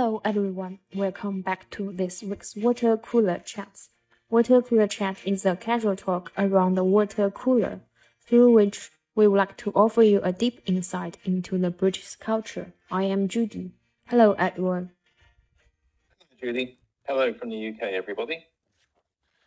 Hello everyone, welcome back to this week's Water Cooler Chats. Water Cooler Chat is a casual talk around the water cooler, through which we would like to offer you a deep insight into the British culture. I am Judy. Hello Edward. Judy. Hello from the UK, everybody.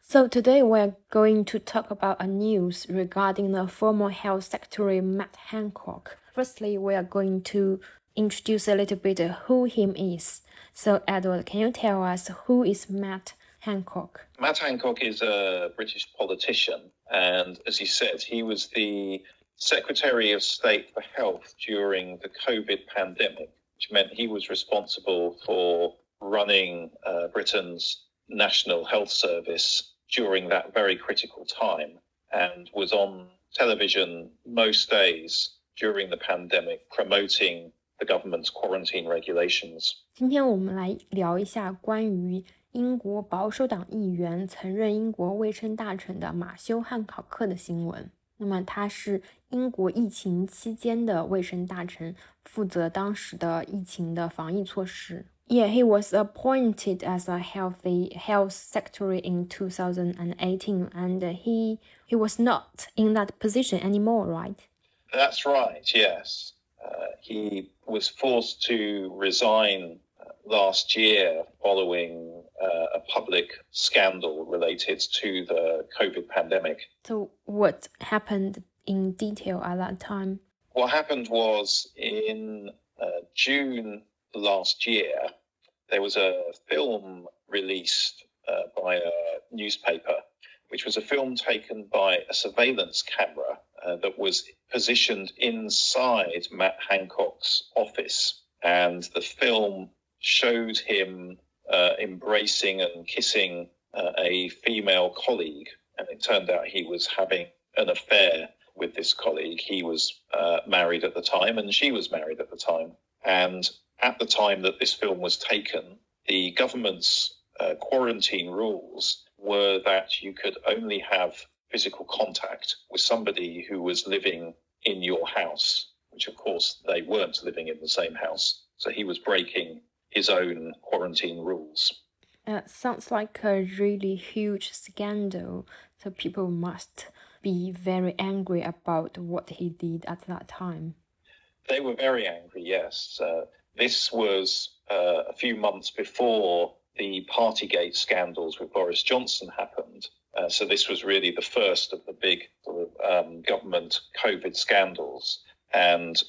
So today we're going to talk about a news regarding the former Health Secretary Matt Hancock. Firstly, we are going to introduce a little bit who him is. So Edward, can you tell us who is Matt Hancock? Matt Hancock is a British politician, and as he said, he was the Secretary of State for Health during the COVID pandemic, which meant he was responsible for running uh, Britain's National Health Service during that very critical time and was on television most days during the pandemic promoting the government's quarantine regulations. 今天我们来聊一下关于英国保守党议员曾任英国卫生大臣的马修·汉考克的新闻。那么他是英国疫情期间的卫生大臣，负责当时的疫情的防疫措施。Yeah, he was appointed as a healthy health secretary in 2018, and he he was not in that position anymore, right? That's right. Yes, uh, he was forced to resign uh, last year following uh, a public scandal related to the COVID pandemic. So, what happened in detail at that time? What happened was in uh, June last year, there was a film released uh, by a newspaper, which was a film taken by a surveillance camera uh, that was positioned inside Matt Hancock's office. And the film showed him uh, embracing and kissing uh, a female colleague. And it turned out he was having an affair with this colleague. He was uh, married at the time, and she was married at the time. And at the time that this film was taken, the government's uh, quarantine rules were that you could only have physical contact with somebody who was living in your house, which of course they weren't living in the same house. So he was breaking his own quarantine rules. Uh, sounds like a really huge scandal. So people must be very angry about what he did at that time. They were very angry, yes. Uh, this was uh, a few months before the Partygate scandals with Boris Johnson happened. Uh, so this was really the first of the big um, government COVID scandals. And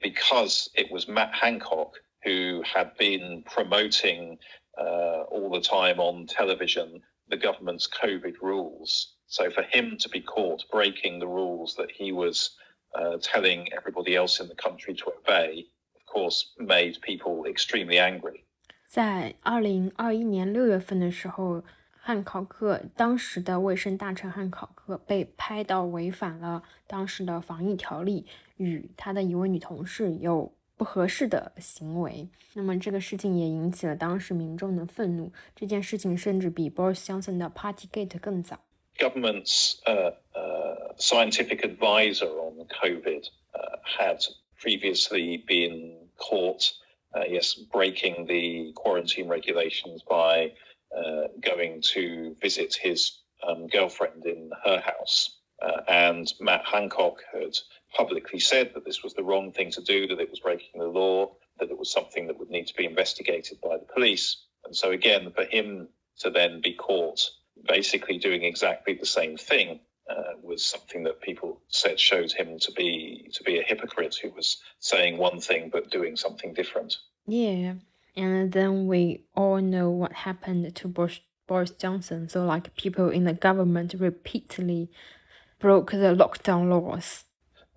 because it was Matt Hancock who had been promoting uh, all the time on television the government's COVID rules. So for him to be caught breaking the rules that he was uh, telling everybody else in the country to obey of course made people extremely angry. 在二零二一年六月份的时候，汉考克当时的卫生大臣汉考克被拍到违反了当时的防疫条例，与他的一位女同事有不合适的行为。那么这个事情也引起了当时民众的愤怒。这件事情甚至比 Boris Johnson 的 Partygate 更早。Government's uh, uh, scientific advisor on COVID uh, had previously been caught, yes, breaking the quarantine regulations by uh, going to visit his um, girlfriend in her house. Uh, and Matt Hancock had publicly said that this was the wrong thing to do, that it was breaking the law, that it was something that would need to be investigated by the police. And so, again, for him to then be caught basically doing exactly the same thing uh, was something that people said showed him to be to be a hypocrite who was saying one thing but doing something different. Yeah, and then we all know what happened to Boris, Boris Johnson. So like people in the government repeatedly broke the lockdown laws.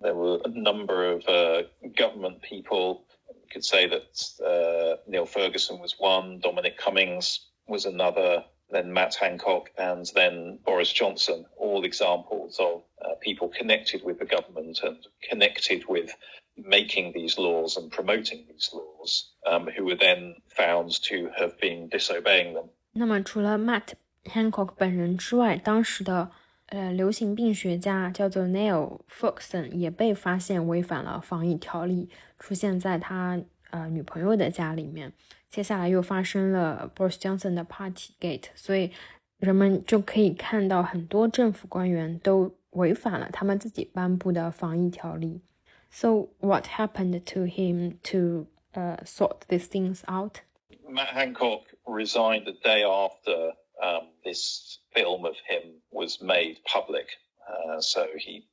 There were a number of uh, government people. You could say that uh, Neil Ferguson was one, Dominic Cummings was another, then Matt Hancock, and then Boris Johnson, all examples of uh, people connected with the government and connected with making these laws and promoting these laws, um, who were then found to have been disobeying them. 那么，除了 Matt Hancock 本人之外，当时的呃流行病学家叫做 Neil Ferguson 也被发现违反了防疫条例，出现在他 呃女朋友的家里面。 接下来又发生了 Boris Johnson 的 Party Gate，所以人们就可以看到很多政府官员都违反了他们自己颁布的防疫条例。So what happened to him to uh, sort these things out? Matt Hancock resigned the day after um, this film of him was made public. Uh, so he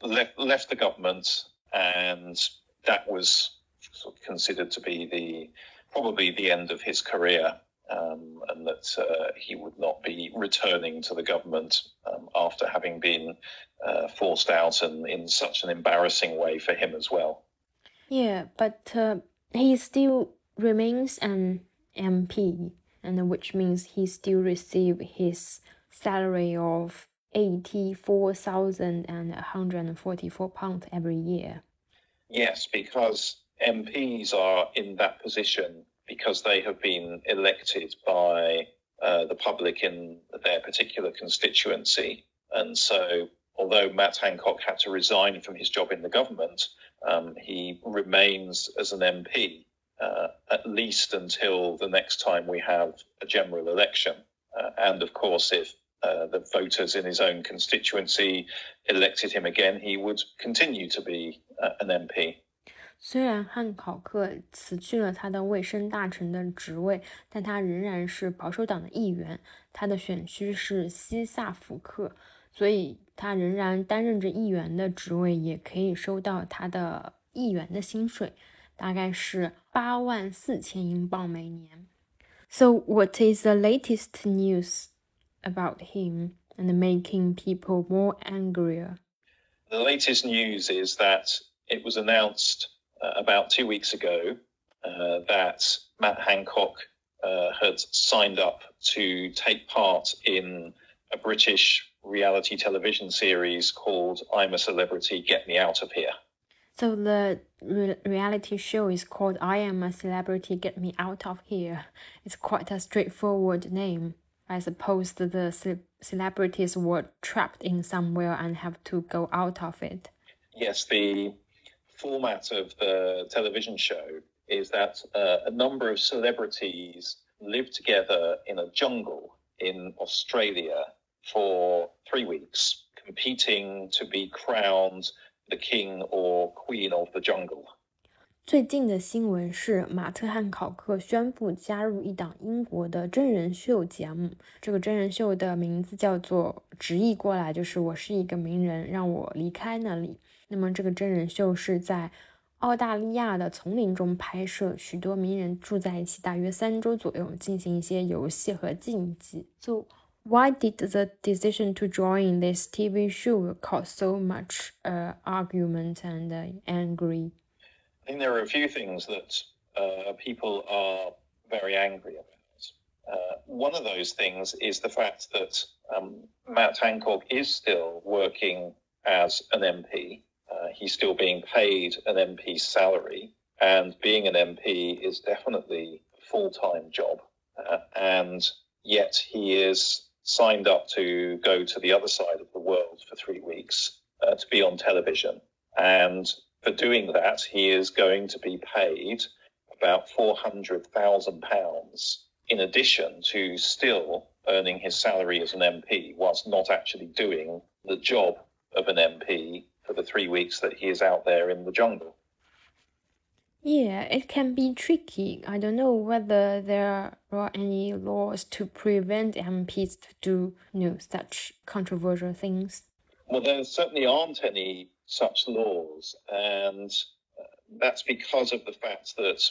left left the government, and that was sort of considered to be the probably the end of his career. Um, and that uh, he would not be returning to the government um, after having been uh, forced out and in such an embarrassing way for him as well. Yeah, but uh, he still remains an MP, and which means he still receives his salary of eighty four thousand and one hundred and forty four pounds every year. Yes, because MPs are in that position because they have been elected by uh, the public in their particular constituency. And so, although Matt Hancock had to resign from his job in the government, um, he remains as an MP uh, at least until the next time we have a general election. Uh, and of course, if uh, the voters in his own constituency elected him again, he would continue to be uh, an MP. 虽然汉考克辞去了他的卫生大臣的职位，但他仍然是保守党的议员。他的选区是西萨福克，所以他仍然担任着议员的职位，也可以收到他的议员的薪水，大概是八万四千英镑每年。So what is the latest news about him and making people more angrier? The latest news is that it was announced uh, about two weeks ago uh, that Matt Hancock uh, had signed up to take part in a British reality television series called I'm a Celebrity, Get Me Out of Here. So the re reality show is called I Am a Celebrity, Get Me Out of Here. It's quite a straightforward name. I suppose the ce celebrities were trapped in somewhere and have to go out of it. Yes, the format of the television show is that uh, a number of celebrities live together in a jungle in Australia for three weeks, competing to be crowned the king or queen of the jungle. 最近的新闻是，马特汉考克宣布加入一档英国的真人秀节目。这个真人秀的名字叫做，直译过来就是“我是一个名人，让我离开那里”。 那么这个真人秀是在澳大利亚的丛林中拍摄，许多名人住在一起，大约三周左右，进行一些游戏和竞技。So why did the decision to join this TV show cause so much uh, argument and uh, angry? I think there are a few things that uh, people are very angry about. Uh, one of those things is the fact that um, Matt Hancock is still working as an MP. Uh, he's still being paid an MP salary, and being an MP is definitely a full time job. Uh, and yet he is signed up to go to the other side of the world for three weeks uh, to be on television. And for doing that, he is going to be paid about £400,000 in addition to still earning his salary as an MP, whilst not actually doing the job of an MP for the three weeks that he is out there in the jungle. Yeah, it can be tricky. I don't know whether there are any laws to prevent MPs to do you know, such controversial things. Well, there certainly aren't any such laws, and uh, that's because of the fact that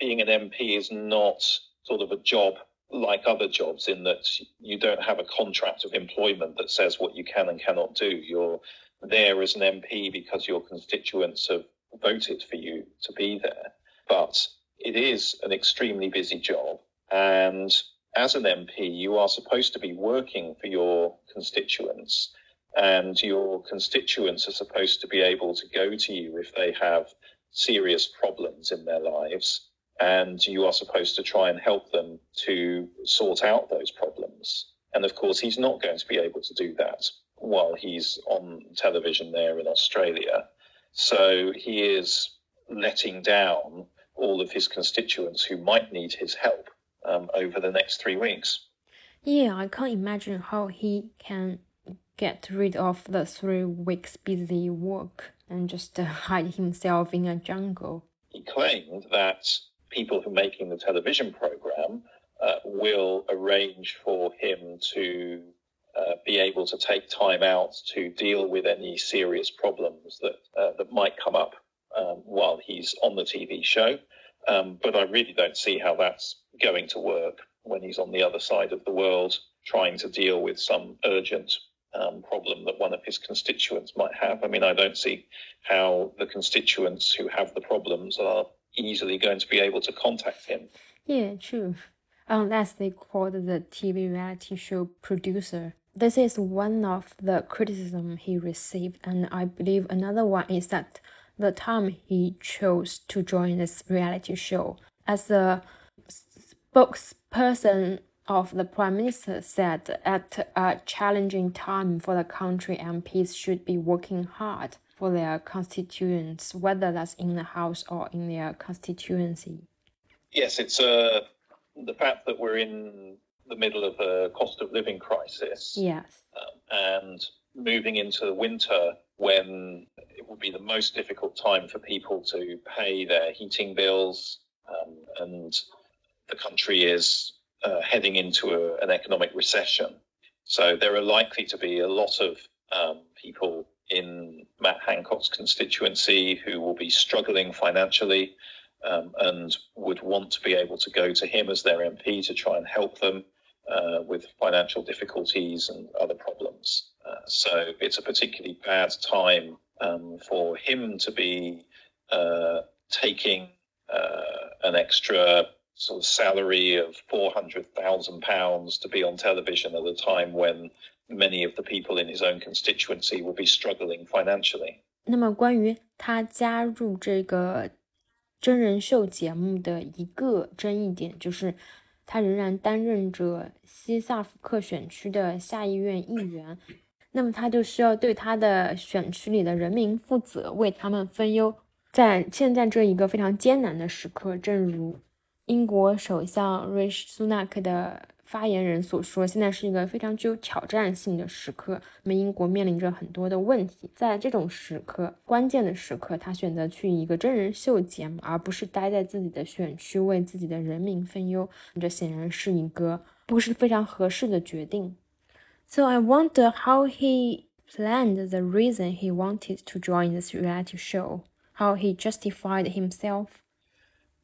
being an MP is not sort of a job like other jobs in that you don't have a contract of employment that says what you can and cannot do. You're there as an MP because your constituents have voted for you to be there. But it is an extremely busy job. And as an MP, you are supposed to be working for your constituents. And your constituents are supposed to be able to go to you if they have serious problems in their lives. And you are supposed to try and help them to sort out those problems. And of course, he's not going to be able to do that while he's on television there in Australia. So he is letting down all of his constituents who might need his help um, over the next three weeks. Yeah, I can't imagine how he can get rid of the three weeks busy work and just uh, hide himself in a jungle. He claimed that people who are making the television program uh, will arrange for him to uh, be able to take time out to deal with any serious problems that uh, that might come up um, while he's on the TV show. Um, but I really don't see how that's going to work when he's on the other side of the world trying to deal with some urgent um, problem that one of his constituents might have. I mean, I don't see how the constituents who have the problems are easily going to be able to contact him. Yeah, true. Unless they called the TV reality show producer. This is one of the criticism he received, and I believe another one is that the time he chose to join this reality show as the spokesperson of the prime minister said at a challenging time for the country MPs should be working hard for their constituents, whether that's in the house or in their constituency. Yes, it's uh, the fact that we're in the middle of a cost of living crisis. Yes. Um, and moving into the winter when it will be the most difficult time for people to pay their heating bills um, and the country is uh, heading into a, an economic recession. So there are likely to be a lot of um, people in Matt Hancock's constituency who will be struggling financially um, and would want to be able to go to him as their MP to try and help them uh, with financial difficulties and other problems. Uh, so it's a particularly bad time um, for him to be uh, taking uh, an extra sort of salary of four hundred thousand pounds to be on television at a time when many of the people in his own constituency will be struggling financially. 那么关于他加入这个真人秀节目的一个争议点，就是 他仍然担任着西萨福克选区的下议院议员，那么他就需要对他的选区里的人民负责，为他们分忧。在现在这一个非常艰难的时刻，正如英国首相瑞士苏纳克的发言人所说，现在是一个非常具有挑战性的时刻。那么英国面临着很多的问题，在这种时刻，关键的时刻，他选择去一个真人秀节目，而不是待在自己的选区为自己的人民分忧。这显然是一个不是非常合适的决定。So I wonder how he planned the reason he wanted to join this reality show, how he justified himself.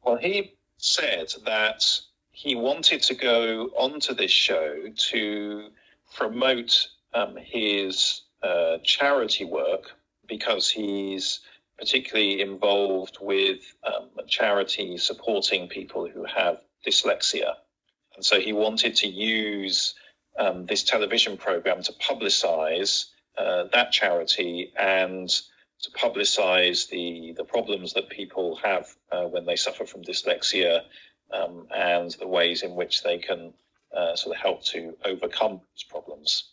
Well, he said that he wanted to go onto this show to promote um, his uh, charity work because he's particularly involved with um, a charity supporting people who have dyslexia. And so he wanted to use um, this television program to publicize uh, that charity and to publicize the, the problems that people have uh, when they suffer from dyslexia um, and the ways in which they can uh, sort of help to overcome these problems.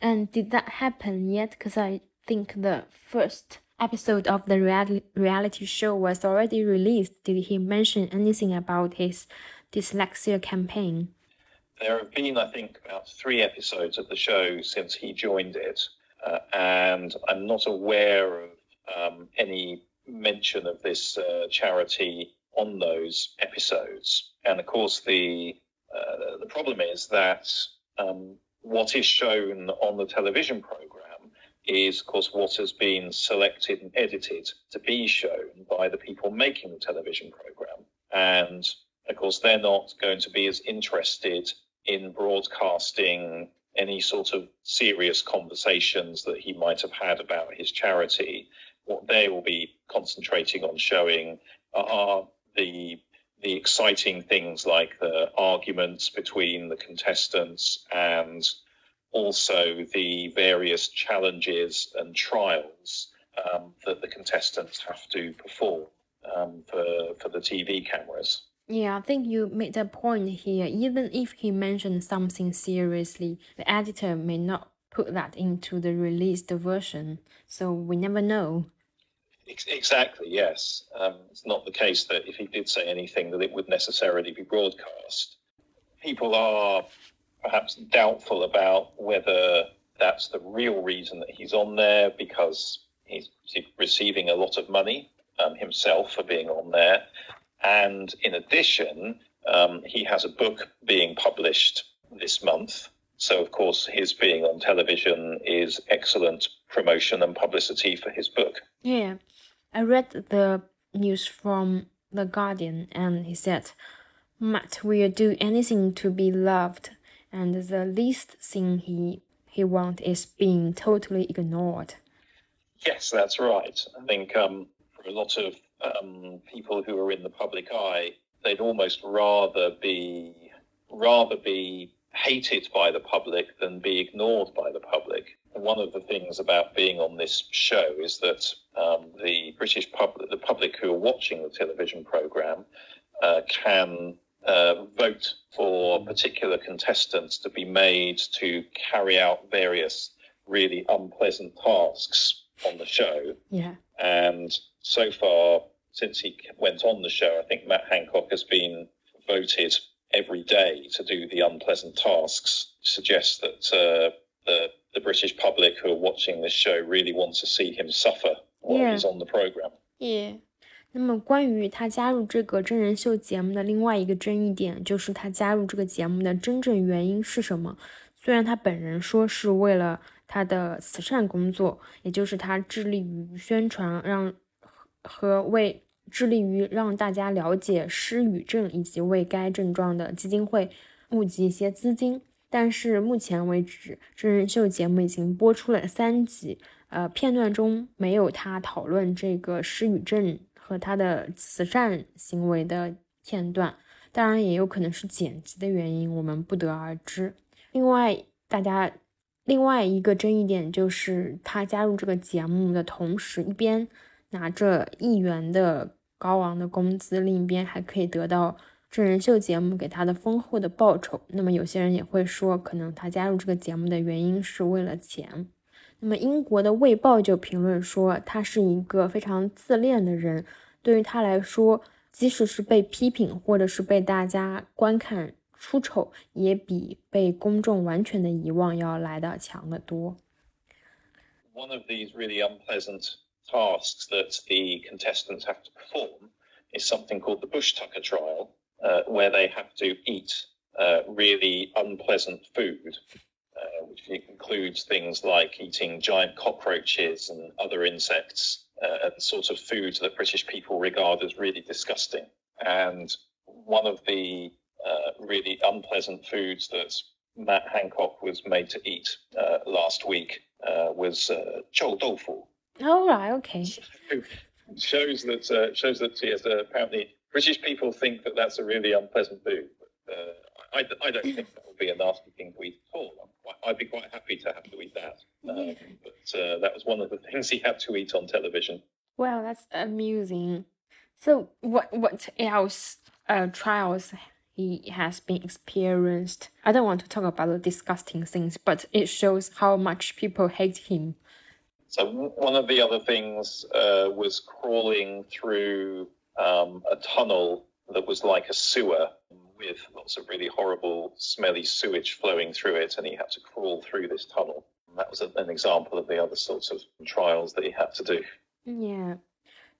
And did that happen yet? Because I think the first episode of the reality, reality show was already released. Did he mention anything about his dyslexia campaign? There have been, I think, about three episodes of the show since he joined it uh, and I'm not aware of um, any mention of this uh, charity on those episodes. And of course, the uh, the problem is that um, what is shown on the television program is, of course, what has been selected and edited to be shown by the people making the television program. And of course, they're not going to be as interested in broadcasting any sort of serious conversations that he might have had about his charity. What they will be concentrating on showing are the the exciting things like the arguments between the contestants and also the various challenges and trials um, that the contestants have to perform um, for for the TV cameras. Yeah, I think you made a point here. Even if he mentioned something seriously, the editor may not put that into the released version, so we never know. Exactly, yes. Um, it's not the case that if he did say anything that it would necessarily be broadcast. People are perhaps doubtful about whether that's the real reason that he's on there because he's receiving a lot of money um, himself for being on there. And in addition, um, he has a book being published this month. So, of course, his being on television is excellent promotion and publicity for his book. Yeah. I read the news from The Guardian and he said, Matt will do anything to be loved, and the least thing he he wants is being totally ignored. Yes, that's right. I think um, for a lot of um, people who are in the public eye, they'd almost rather be rather be hated by the public than be ignored by the public. One of the things about being on this show is that um, the British public, the public who are watching the television program, uh, can uh, vote for particular contestants to be made to carry out various really unpleasant tasks on the show. Yeah. And so far, since he went on the show, I think Matt Hancock has been voted every day to do the unpleasant tasks. Suggests that uh, the the British public who are watching this show really want to see him suffer while yeah. he's on the program. Yeah. 那么，关于他加入这个真人秀节目的另外一个争议点，就是他加入这个节目的真正原因是什么？虽然他本人说是为了他的慈善工作，也就是他致力于宣传，让和为致力于让大家了解失语症以及为该症状的基金会募集一些资金，但是目前为止，真人秀节目已经播出了三集，呃，片段中没有他讨论这个失语症。和他的慈善行为的片段，当然也有可能是剪辑的原因，我们不得而知。另外，大家另外一个争议点就是他加入这个节目的同时，一边拿着亿元的高昂的工资，另一边还可以得到真人秀节目给他的丰厚的报酬。那么，有些人也会说，可能他加入这个节目的原因是为了钱。那么英国的《卫报》就评论说，他是一个非常自恋的人。对于他来说，即使是被批评或者是被大家观看出丑，也比被公众完全的遗忘要来的强得多。One of these really unpleasant tasks that the contestants have to perform is something called the Bush Tucker trial, uh, where they have to eat uh, really unpleasant food. Uh, which includes things like eating giant cockroaches and other insects uh, and sort of foods that British people regard as really disgusting. And one of the uh, really unpleasant foods that Matt Hancock was made to eat uh, last week uh, was uh, chou tofu. Oh right, okay. shows that uh, shows that yes, apparently British people think that that's a really unpleasant food. But, I, I don't think that would be a nasty thing to eat at all. I'd be quite happy to have to eat that. Um, but uh, that was one of the things he had to eat on television. Well, that's amusing. So, what what else uh, trials he has been experienced? I don't want to talk about the disgusting things, but it shows how much people hate him. So one of the other things uh, was crawling through um, a tunnel that was like a sewer with lots of really horrible, smelly sewage flowing through it, and he had to crawl through this tunnel. And that was an example of the other sorts of trials that he had to do. Yeah.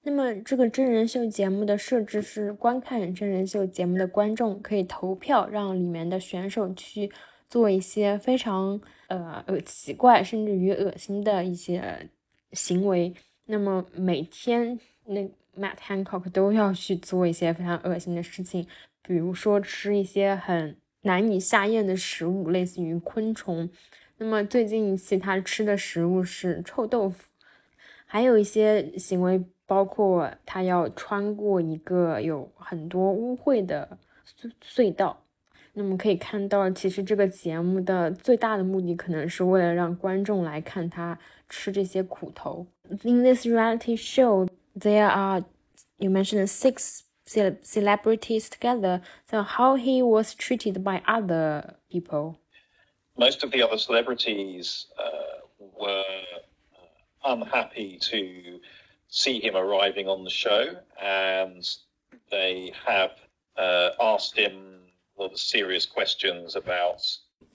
那么这个真人秀节目的设置是，观看真人秀节目的观众可以投票，让里面的选手去做一些非常呃呃奇怪甚至于恶心的一些行为。那么每天那 Matt Hancock 都要去做一些非常恶心的事情，比如说吃一些很难以下咽的食物，类似于昆虫。那么最近一期他吃的食物是臭豆腐，还有一些行为包括他要穿过一个有很多污秽的隧隧道。那么可以看到，其实这个节目的最大的目的可能是为了让观众来看他吃这些苦头。In this reality show, there are you mentioned six celebrities together. So how he was treated by other people? Most of the other celebrities uh, were uh, unhappy to see him arriving on the show, and they have uh, asked him lot of serious questions about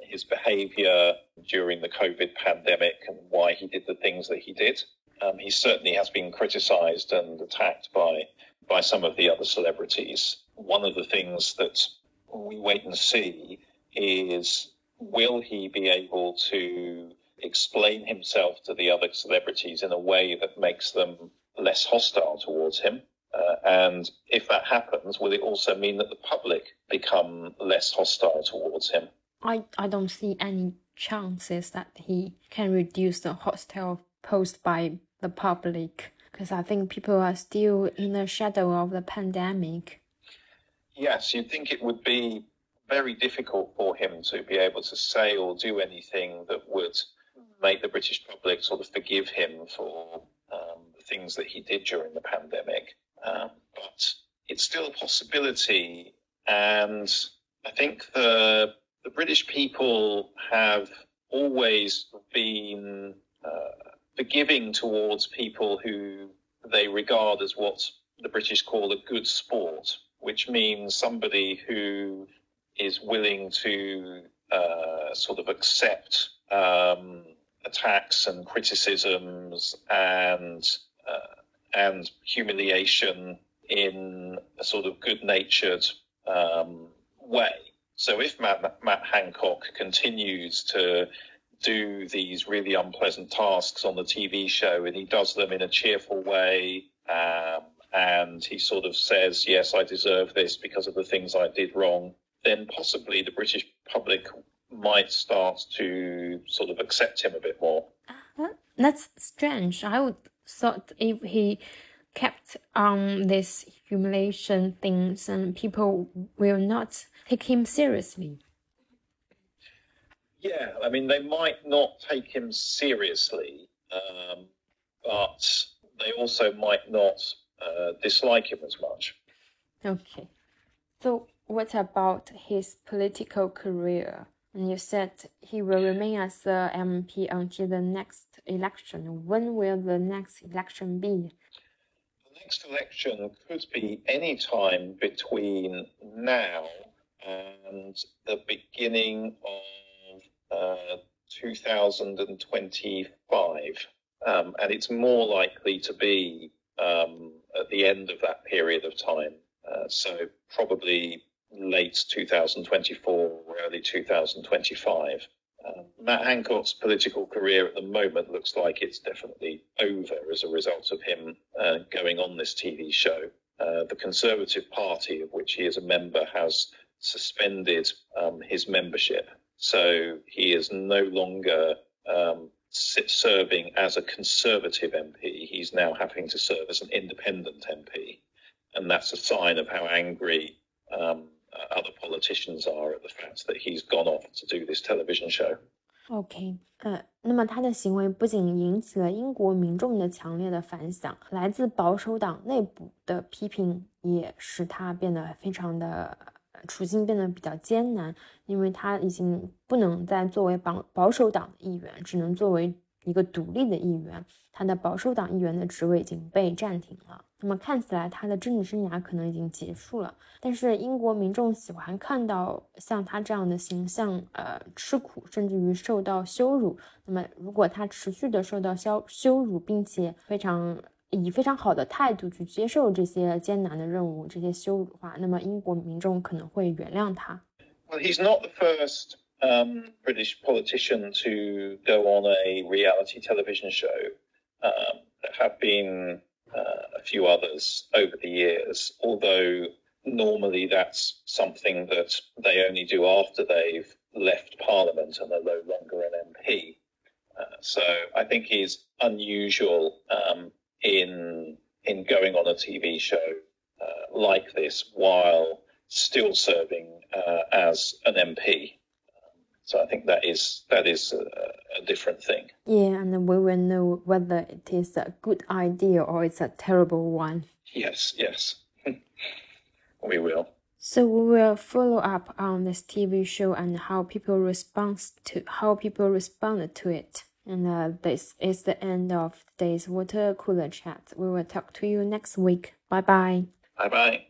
his behaviour during the COVID pandemic and why he did the things that he did. Um, he certainly has been criticised and attacked by by some of the other celebrities. One of the things that we wait and see is will he be able to explain himself to the other celebrities in a way that makes them less hostile towards him? Uh, and if that happens, will it also mean that the public become less hostile towards him? I, I don't see any chances that he can reduce the hostile posed by the public because I think people are still in the shadow of the pandemic. Yes, you'd think it would be very difficult for him to be able to say or do anything that would make the British public sort of forgive him for um, the things that he did during the pandemic. Um, but it's still a possibility, and I think the the British people have always been forgiving towards people who they regard as what the British call a good sport, which means somebody who is willing to uh, sort of accept um, attacks and criticisms and uh, and humiliation in a sort of good-natured um, way. So if Matt, Matt Hancock continues to do these really unpleasant tasks on the TV show, and he does them in a cheerful way. Um, and he sort of says, Yes, I deserve this because of the things I did wrong, then possibly the British public might start to sort of accept him a bit more. That's strange. I would thought if he kept on this humiliation things and people will not take him seriously. Yeah, I mean, they might not take him seriously, um, but they also might not uh, dislike him as much. Okay. So, what about his political career? And you said he will remain as the MP until the next election. When will the next election be? The next election could be any time between now and the beginning of uh, 2025. Um, and it's more likely to be um, at the end of that period of time. Uh, so probably late 2024 early 2025. Um, Matt Hancock's political career at the moment looks like it's definitely over as a result of him uh, going on this TV show. Uh, the Conservative Party, of which he is a member, has suspended um, his membership so he is no longer um, serving as a Conservative MP. He's now having to serve as an independent MP. And that's a sign of how angry um, other politicians are at the fact that he's gone off to do this television show. OK，呃，那么他的行为不仅引起了英国民众的强烈的反响，来自保守党内部的批评也使他变得非常的 处境变得比较艰难，因为他已经不能再作为保保守党的议员，只能作为一个独立的议员。他的保守党议员的职位已经被暂停了。那么看起来他的政治生涯可能已经结束了。但是英国民众喜欢看到像他这样的形象，呃，吃苦甚至于受到羞辱。那么如果他持续的受到羞羞辱，并且非常。以非常好的态度去接受这些艰难的任务，这些羞辱的话，那么英国民众可能会原谅他。Well, he's not the first um, British politician to go on a reality television show. Um, there have been uh, a few others over the years, although normally that's something that they only do after they've left Parliament and are no longer an MP. Uh, so I think he's unusual um, in in going on a TV show uh, like this while still serving uh, as an MP. So I think that is that is a, a, different thing. Yeah, and we will know whether it is a good idea or it's a terrible one. Yes, yes, we will. So we will follow up on this TV show and how people respond to how people respond to it. And uh, this is the end of today's water cooler chat. We will talk to you next week. Bye bye. Bye bye.